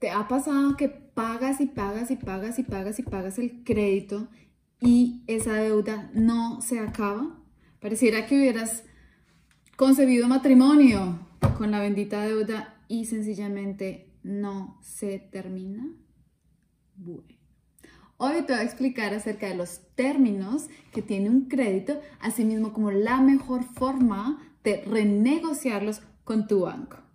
¿Te ha pasado que pagas y pagas y pagas y pagas y pagas el crédito y esa deuda no se acaba? Pareciera que hubieras concebido matrimonio con la bendita deuda y sencillamente no se termina. Bueno. Hoy te voy a explicar acerca de los términos que tiene un crédito, así mismo como la mejor forma de renegociarlos con tu banco.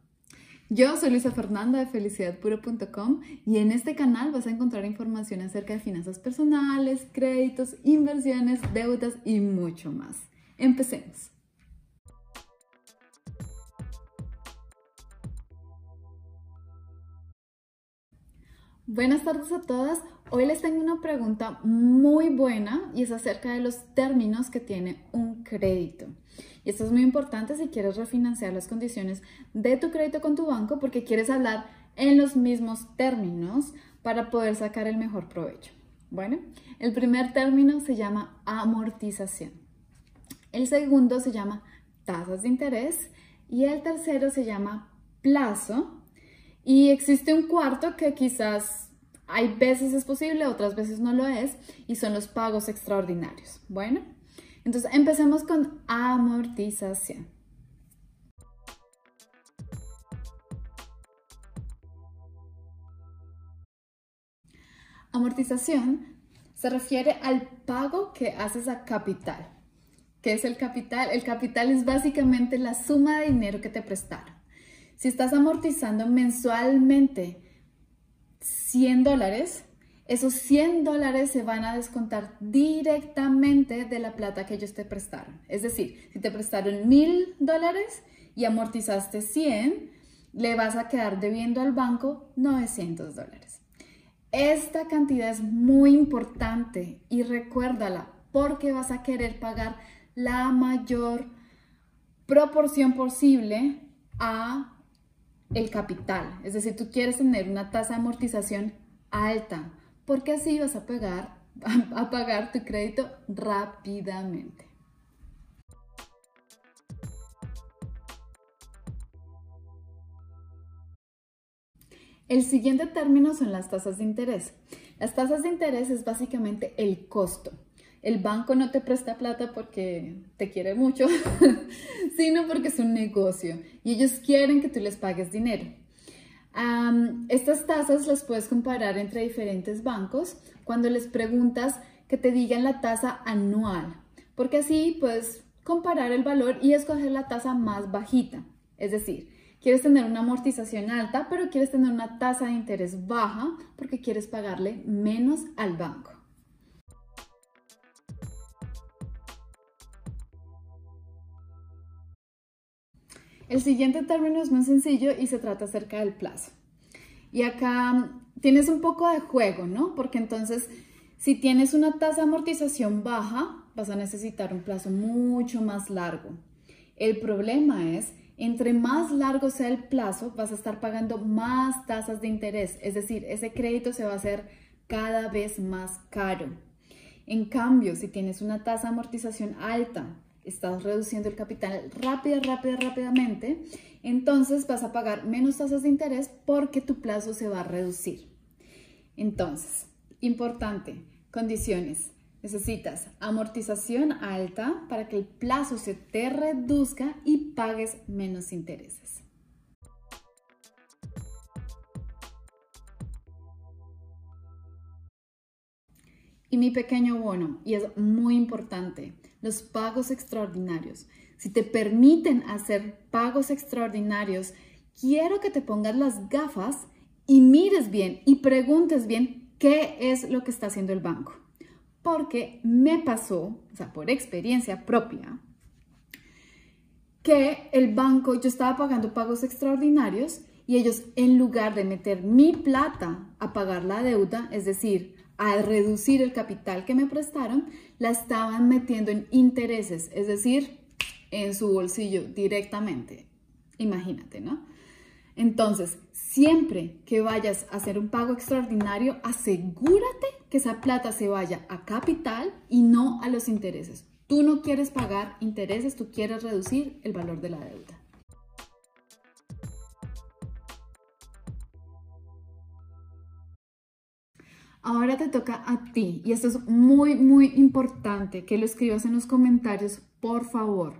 Yo soy Luisa Fernanda de felicidadpuro.com y en este canal vas a encontrar información acerca de finanzas personales, créditos, inversiones, deudas y mucho más. Empecemos. Buenas tardes a todas. Hoy les tengo una pregunta muy buena y es acerca de los términos que tiene un crédito. Y esto es muy importante si quieres refinanciar las condiciones de tu crédito con tu banco porque quieres hablar en los mismos términos para poder sacar el mejor provecho. Bueno, el primer término se llama amortización. El segundo se llama tasas de interés y el tercero se llama plazo. Y existe un cuarto que quizás hay veces es posible, otras veces no lo es, y son los pagos extraordinarios. Bueno, entonces empecemos con amortización. Amortización se refiere al pago que haces a capital. ¿Qué es el capital? El capital es básicamente la suma de dinero que te prestaron. Si estás amortizando mensualmente 100 dólares, esos 100 dólares se van a descontar directamente de la plata que ellos te prestaron. Es decir, si te prestaron 1000 dólares y amortizaste 100, le vas a quedar debiendo al banco 900 dólares. Esta cantidad es muy importante y recuérdala porque vas a querer pagar la mayor proporción posible a el capital. Es decir, tú quieres tener una tasa de amortización alta, porque así vas a pagar, a pagar tu crédito rápidamente. El siguiente término son las tasas de interés. Las tasas de interés es básicamente el costo el banco no te presta plata porque te quiere mucho, sino porque es un negocio y ellos quieren que tú les pagues dinero. estas tasas las puedes comparar entre diferentes bancos cuando les preguntas que te digan la tasa anual, porque así puedes comparar el valor y escoger la tasa más bajita. Es decir, quieres tener una amortización alta, pero quieres tener una tasa de interés baja porque quieres pagarle menos al banco. El siguiente término es más sencillo y se trata acerca del plazo. Y acá mm, tienes un poco de juego, ¿no? Porque entonces, si tienes una tasa de amortización baja, vas a necesitar un plazo mucho más largo. El problema es, entre más largo sea el plazo, vas a estar pagando más tasas de interés. Es decir, ese crédito se va a hacer cada vez más caro. En cambio, si tienes una tasa de amortización alta, estás reduciendo el capital rápida, rápida, rápidamente, entonces vas a pagar menos tasas de interés porque tu plazo se va a reducir. Entonces, importante, condiciones. Necesitas amortización alta para que el plazo se te reduzca y pagues menos intereses. Y mi pequeño bono, y es muy importante, los pagos extraordinarios. Si te permiten hacer pagos extraordinarios, quiero que te pongas las gafas y mires bien y preguntes bien qué es lo que está haciendo el banco. Porque me pasó, o sea, por experiencia propia, que el banco, yo estaba pagando pagos extraordinarios y ellos en lugar de meter mi plata a pagar la deuda, es decir, a reducir el capital que me prestaron, la estaban metiendo en intereses, es decir, en su bolsillo directamente. Imagínate, ¿no? Entonces, siempre que vayas a hacer un pago extraordinario, asegúrate que esa plata se vaya a capital y no a los intereses. Tú no quieres pagar intereses, tú quieres reducir el valor de la deuda. Ahora te toca a ti y esto es muy, muy importante que lo escribas en los comentarios, por favor.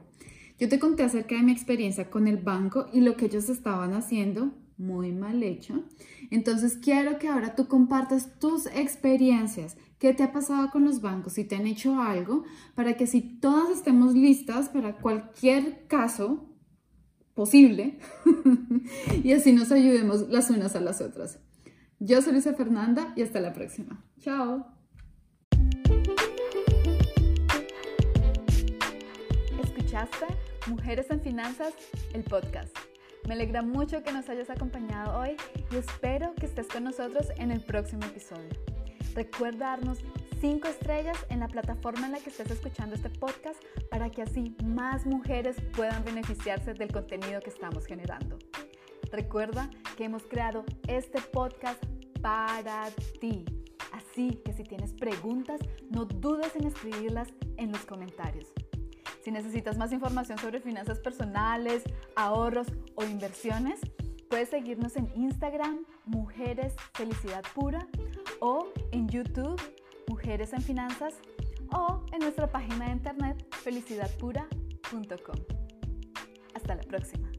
Yo te conté acerca de mi experiencia con el banco y lo que ellos estaban haciendo, muy mal hecho. Entonces quiero que ahora tú compartas tus experiencias. ¿Qué te ha pasado con los bancos? Si te han hecho algo, para que si todas estemos listas para cualquier caso posible y así nos ayudemos las unas a las otras. Yo soy Luisa Fernanda y hasta la próxima. Chao. ¿Escuchaste Mujeres en Finanzas, el podcast? Me alegra mucho que nos hayas acompañado hoy y espero que estés con nosotros en el próximo episodio. Recuerda darnos 5 estrellas en la plataforma en la que estés escuchando este podcast para que así más mujeres puedan beneficiarse del contenido que estamos generando. Recuerda que hemos creado este podcast para ti. Así que si tienes preguntas, no dudes en escribirlas en los comentarios. Si necesitas más información sobre finanzas personales, ahorros o inversiones, puedes seguirnos en Instagram, Mujeres Felicidad Pura, o en YouTube, Mujeres en Finanzas, o en nuestra página de internet felicidadpura.com. Hasta la próxima.